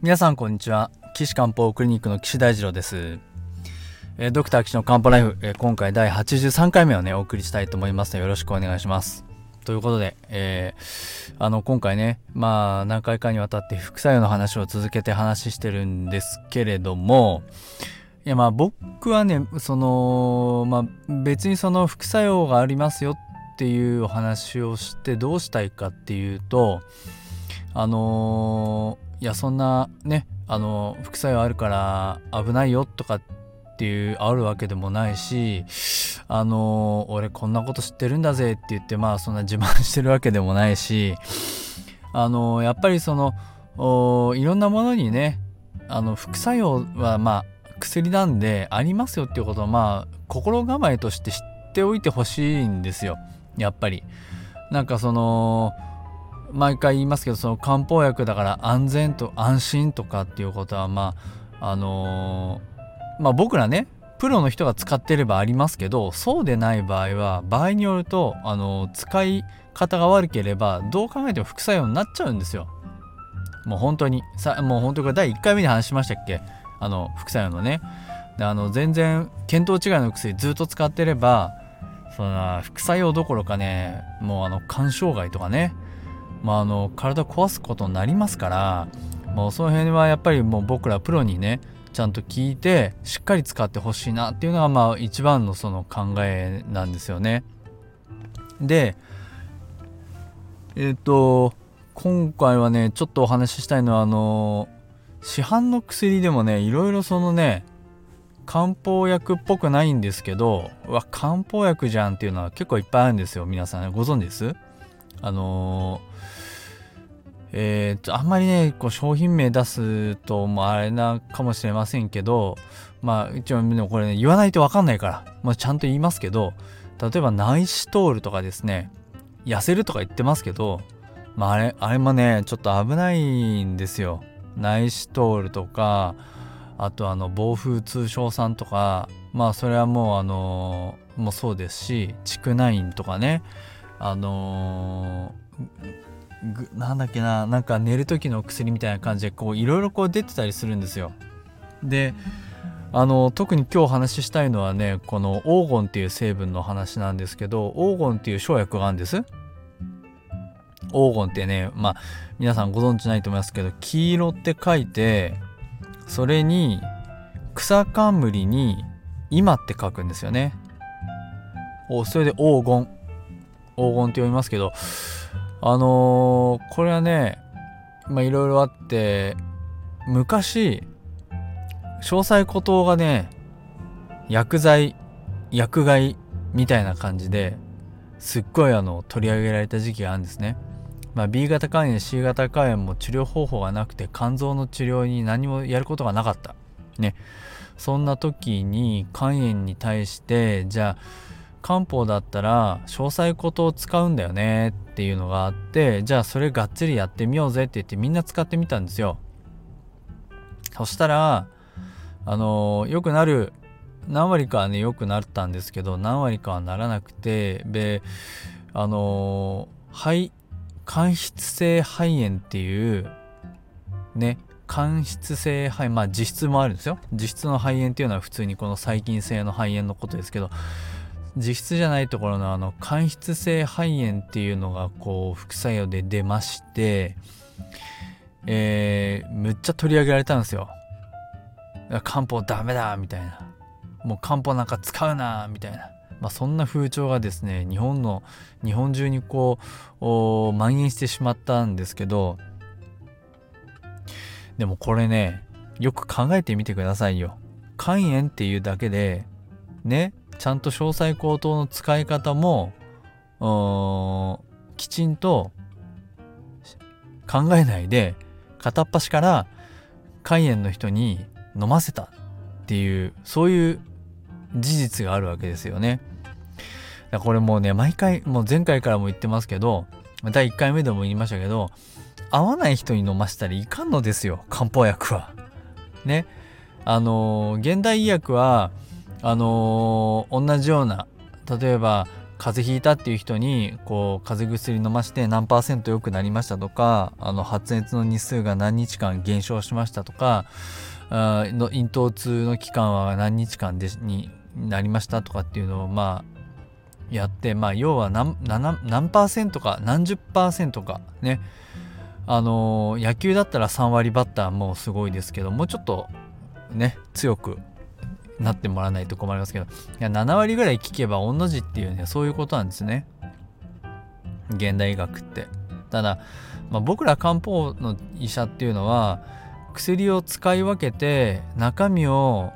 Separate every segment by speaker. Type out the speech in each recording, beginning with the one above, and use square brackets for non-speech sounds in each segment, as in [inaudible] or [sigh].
Speaker 1: 皆さんこんにちは。岸漢方クリニックの岸大二郎です、え、ドクター岸の漢方ライフ、え、今回第83回目をねお送りしたいと思いますのでよろしくお願いします。ということで、えー、あの今回ねまあ何回かにわたって副作用の話を続けて話してるんですけれどもいやまあ僕はねそのまあ別にその副作用がありますよっていうお話をしてどうしたいかっていうとあのいやそんなねあの副作用あるから危ないよとかっていうあるわけでもないしあの俺こんなこと知ってるんだぜって言ってまあそんな自慢してるわけでもないしあのやっぱりそのいろんなものにねあの副作用はまあ薬なんでありますよっていうことをまあ心構えとして知っておいてほしいんですよやっぱり。なんかその毎回言いますけどその漢方薬だから安全と安心とかっていうことはまああのー、まあ僕らねプロの人が使ってればありますけどそうでない場合は場合によるとあの、使い方が悪ければどう考えても副作用になっちゃうんですよ。もう本当に。さもう本当これ第1回目に話しましたっけ？あの副作用のね。であの全然見当違いの薬ずっと使ってればその副作用どころかねもうあの肝障害とかねまあ、あの体壊すことになりますからもうその辺はやっぱりもう僕らプロにねちゃんと聞いてしっかり使ってほしいなっていうのがまあ一番のその考えなんですよね。でえっ、ー、と今回はねちょっとお話ししたいのはあの市販の薬でもねいろいろそのね漢方薬っぽくないんですけどうわ漢方薬じゃんっていうのは結構いっぱいあるんですよ皆さんご存知です？あのえー、あんまりねこう商品名出すともあれなかもしれませんけどまあ一応でもこれ、ね、言わないと分かんないから、まあ、ちゃんと言いますけど例えばナイシトールとかですね痩せるとか言ってますけど、まあ、あれあれもねちょっと危ないんですよ。ナイシトールとかあとあの暴風通商さんとかまあそれはもうあのもうそうですしチクナインとかねあのー、なんだっけななんか寝る時の薬みたいな感じでこういろいろこう出てたりするんですよ。であの特に今日お話ししたいのはねこの黄金っていう成分の話なんですけど黄金っていう生薬があるんです。黄金ってねまあ皆さんご存知ないと思いますけど黄色って書いてそれに草冠に今って書くんですよね。おそれで黄金。黄金って読みますけどあのー、これはねまあいろいろあって昔詳細孤島がね薬剤薬害みたいな感じですっごいあの取り上げられた時期があるんですね。まあ、B 型肝炎 C 型肝炎も治療方法がなくて肝臓の治療に何もやることがなかった。ね。そんな時に肝炎に対してじゃあ漢方だったら詳細ことを使うんだよねっていうのがあってじゃあそれがっつりやってみようぜって言ってみんな使ってみたんですよ。そしたらあの良くなる何割かはね良くなったんですけど何割かはならなくてであの肺間質性肺炎っていうね間質性肺まあ実質もあるんですよ。実質の肺炎っていうのは普通にこの細菌性の肺炎のことですけど実質じゃないところのあの間質性肺炎っていうのがこう副作用で出ましてえー、むっちゃ取り上げられたんですよ。漢方ダメだみたいな。もう漢方なんか使うなみたいな。まあ、そんな風潮がですね日本の日本中にこう蔓延してしまったんですけどでもこれねよく考えてみてくださいよ。肝炎っていうだけでねちゃんと詳細口頭の使い方もきちんと考えないで片っ端から肝炎の人に飲ませたっていうそういう事実があるわけですよね。これもうね毎回もう前回からも言ってますけど第1回目でも言いましたけど合わない人に飲ませたらいかんのですよ漢方薬は。ね。あのー、現代医薬はあのー、同じような例えば風邪ひいたっていう人にこう風邪薬飲まして何パーセント良くなりましたとかあの発熱の日数が何日間減少しましたとかあの咽頭痛の期間は何日間でになりましたとかっていうのをまあやってまあ要は何何パーセントか何十パーセントかね。あの野球だったら3割バッターもすごいですけどもうちょっとね強くなってもらわないと困りますけどいや7割ぐらい聞けば同じっていうねそういうことなんですね。現代医学って。ただ、まあ、僕ら漢方の医者っていうのは薬を使い分けて中身を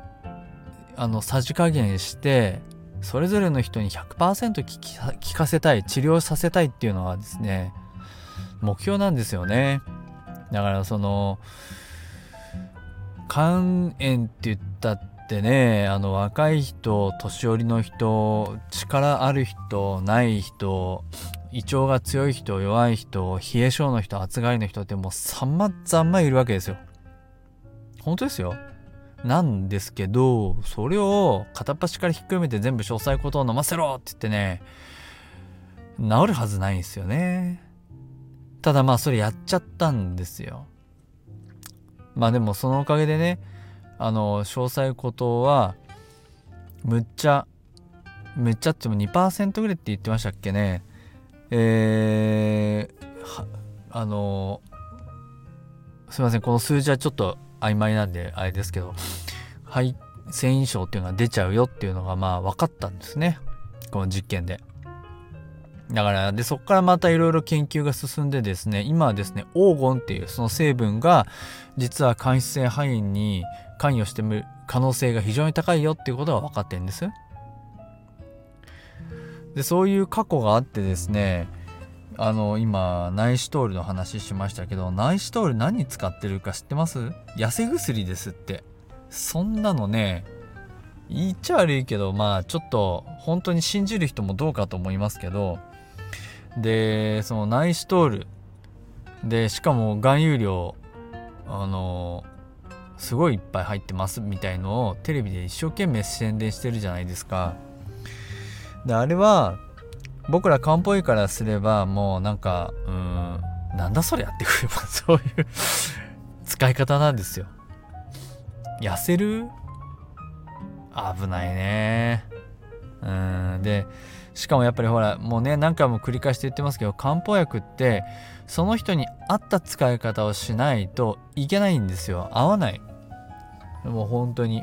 Speaker 1: あのさじ加減してそれぞれの人に100%効きかせたい治療させたいっていうのはですね目標なんですよね。だからその肝炎って言ったってねあの若い人年寄りの人力ある人ない人胃腸が強い人弱い人冷え性の人暑がりの人ってもうさまざまいるわけですよ。本当ですよ。なんですけどそれを片っ端からひっくるめて全部詳細ことを飲ませろって言ってね治るはずないんですよね。ただまあそれやっちゃったんですよ。まあでもそのおかげでねあの詳細ことはむっちゃむっちゃっても2%ぐらいって言ってましたっけねえー、あのすいませんこの数字はちょっと曖昧なんであれですけど肺繊維症っていうのが出ちゃうよっていうのがまあ分かったんですねこの実験で。だからでそこからまたいろいろ研究が進んでですね今はですね黄金っていうその成分が実は間質性肺炎に関与してる可能性が非常に高いよっていうことが分かってるんです。でそういう過去があってですねあの今ナイシトールの話しましたけどナイシトール何使ってるか知ってます？痩せ薬ですって。そんなのね言っちゃ悪いけどまあちょっと本当に信じる人もどうかと思いますけどでそのナイシトール。でしかも含有量あのすごいいっぱい入ってますみたいのをテレビで一生懸命宣伝してるじゃないですか。であれは僕ら漢方医からすればもうなんかうんなんだそりゃっていう [laughs] そういう使い方なんですよ。痩せる？危ないね。うんでしかもやっぱりほらもうね何回も繰り返して言ってますけど漢方薬ってその人に合った使い方をしないといけないんですよ。合わない。もう本当に。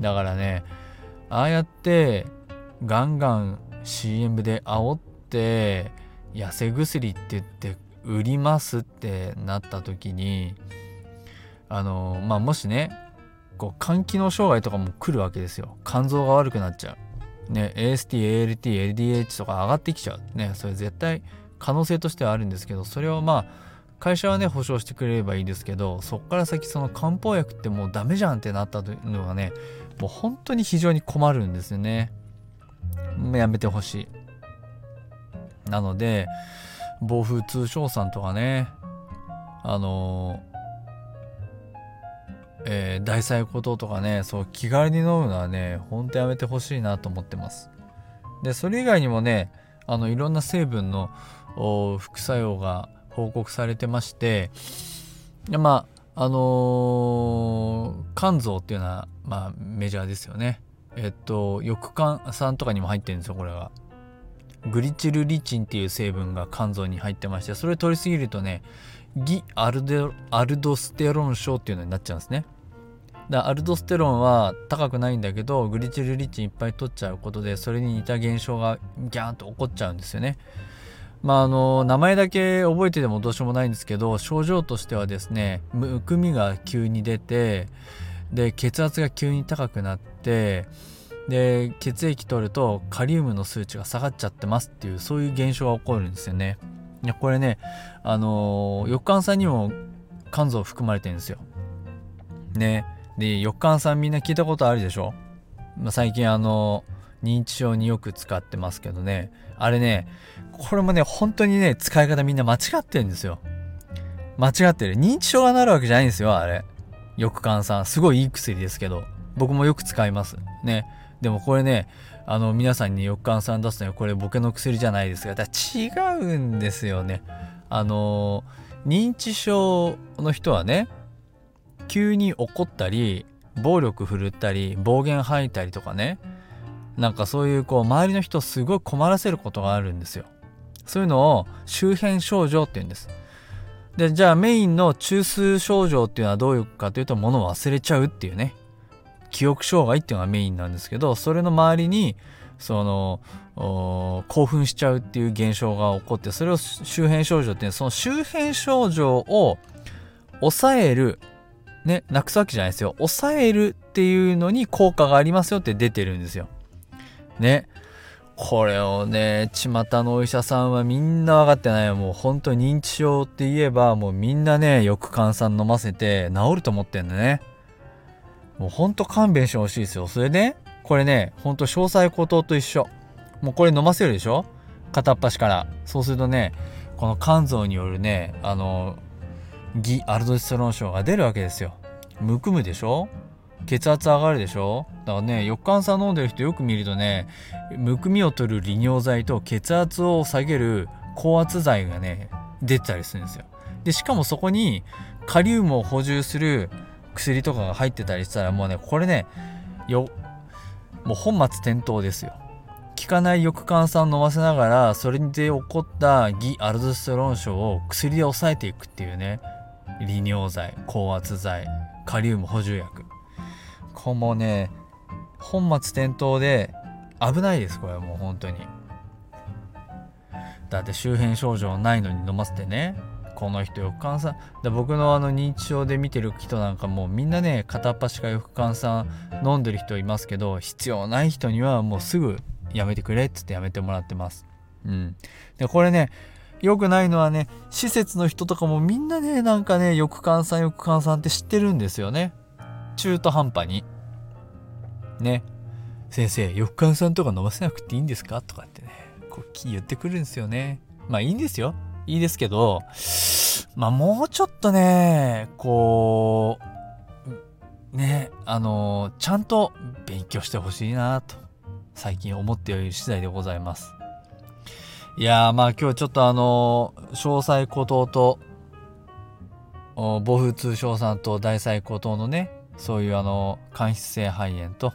Speaker 1: だからねああやってガンガン CM で煽って痩せ薬って言って売りますってなった時にあのまあもしねこう肝機能障害とかも来るわけですよ。肝臓が悪くなっちゃう。ね AST、ALT、LDH とか上がってきちゃう。ねそれ絶対可能性としてはあるんですけどそれをまあ会社はね保証してくれればいいですけどそっから先その漢方薬ってもうダメじゃんってなったというのはねもう本当に非常に困るんですよね。やめてほしい。なので暴風通商さんとかねあのえー、大細こととかねそう気軽に飲むのはねほんとやめてほしいなと思ってます。でそれ以外にもねあのいろんな成分の副作用が報告されてましてまああのー、肝臓っていうのは、まあ、メジャーですよね。えっと翼肝酸とかにも入ってるんですよこれが。グリチルリチンっていう成分が肝臓に入ってましてそれを取りすぎるとねギアルデアルドステロン症っていうのになっちゃうんですね。だアルドステロンは高くないんだけどグリチルリチンいっぱい取っちゃうことでそれに似た現象がギャーンと起こっちゃうんですよね。まああの名前だけ覚えててもどうしようもないんですけど症状としてはですねむくみが急に出てで血圧が急に高くなってで血液取るとカリウムの数値が下がっちゃってますっていうそういう現象が起こるんですよね。いやこれねあの翼管酸にも肝臓含まれてるんですよ。ねで翼管酸みんな聞いたことあるでしょ、まあ、最近あの認知症によく使ってますけどね。あれねこれもね本当にね使い方みんな間違ってるんですよ。間違ってる。認知症がなるわけじゃないんですよあれ。翼管酸すごいいい薬ですけど。僕もよく使います。ね。でもこれねあの皆さんに翼患ん出すのはこれボケの薬じゃないですがだ違うんですよね。あの認知症の人はね急に怒ったり暴力振るったり暴言吐いたりとかねなんかそういうこう周りの人をすごい困らせることがあるんですよ。そういうのを周辺症状って言うんです。でじゃあメインの中枢症状っていうのはどういうかというと物を忘れちゃうっていうね。記憶障害っていうのがメインなんですけどそれの周りにその興奮しちゃうっていう現象が起こってそれを周辺症状ってその周辺症状を抑えるねなくすわけじゃないですよ。抑えるっていうのに効果がありますよって出てるんですよ。ね。これをね巷のお医者さんはみんな分かってないもう本当に認知症って言えばもうみんなねよく換算飲ませて治ると思ってんだね。もうほんと勘弁してほしいですよ。それで、これねほんと詳細孤島と一緒。もうこれ飲ませるでしょ？片っ端から。そうするとねこの肝臓によるねあのギアルドステロン症が出るわけですよ。むくむでしょ？血圧上がるでしょ？だからね翼管酸飲んでる人よく見るとねむくみを取る利尿剤と血圧を下げる高圧剤がね出てたりするんですよ。でしかもそこにカリウムを補充する薬とかが入ってたりしたらもうねこれねよもう本末転倒ですよ。効かない翼管酸飲ませながらそれで起こったギアルドステロン症を薬で抑えていくっていうね利尿剤高圧剤カリウム補充薬。こうもね本末転倒で危ないですこれはもう本当に。だって周辺症状ないのに飲ませてねこの人翼患さんで僕のあの認知症で見てる人なんかもうみんなね片っ端から翼患さん飲んでる人いますけど必要ない人にはもうすぐやめてくれっつってやめてもらってます。うん。でこれね良くないのはね施設の人とかもみんなねなんかね翼患さん翼患さんって知ってるんですよね。中途半端に。ね。先生翼患さんとか飲ませなくていいんですか？とかってねこう言ってくるんですよね。まあいいんですよ。いいですけどまあもうちょっとねこうねあのちゃんと勉強してほしいなと最近思っている次第でございます。いやーまあ今日ちょっとあの詳細孤島と暴風通商さんと大細孤島のねそういうあの間質性肺炎と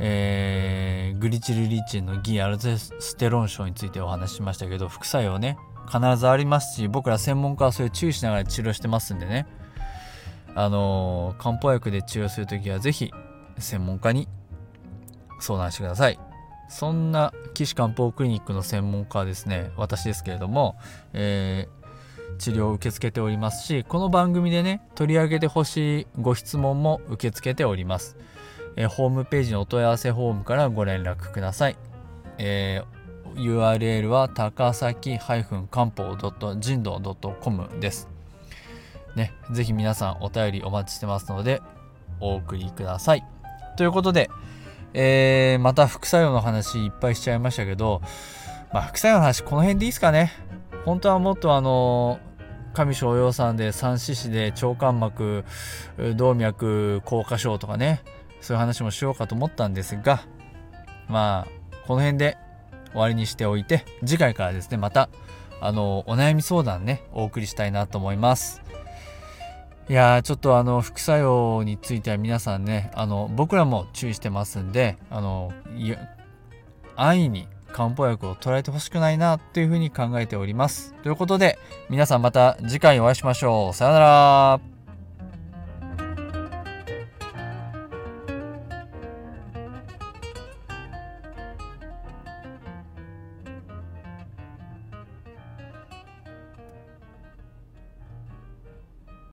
Speaker 1: えー、グリチルリチンのギアルゼステロン症についてお話ししましたけど副作用ね必ずありますし僕ら専門家はそれ注意しながら治療してますんでね。あのー、漢方薬で治療する時は是非専門家に相談してください。そんな岸漢方クリニックの専門家はですね私ですけれども、えー、治療を受け付けておりますしこの番組でね取り上げてほしいご質問も受け付けております、えー、ホームページのお問い合わせフォームからご連絡ください、えー URL は高崎漢方人道 .com です。ね、ぜひ皆さんお便りお待ちしてますのでお送りください。ということで、えー、また副作用の話いっぱいしちゃいましたけど、まあ、副作用の話この辺でいいですかね。本当はもっとあの上昇陽さんで三四子で腸間膜動脈硬化症とかねそういう話もしようかと思ったんですがまあこの辺で終わりにしておいて次回からですねまたあのお悩み相談ねお送りしたいなと思います。いやちょっとあの副作用については皆さんねあの僕らも注意してますんであの安易に漢方薬を捉えてほしくないなというふうに考えております。ということで皆さんまた次回お会いしましょう。さようなら。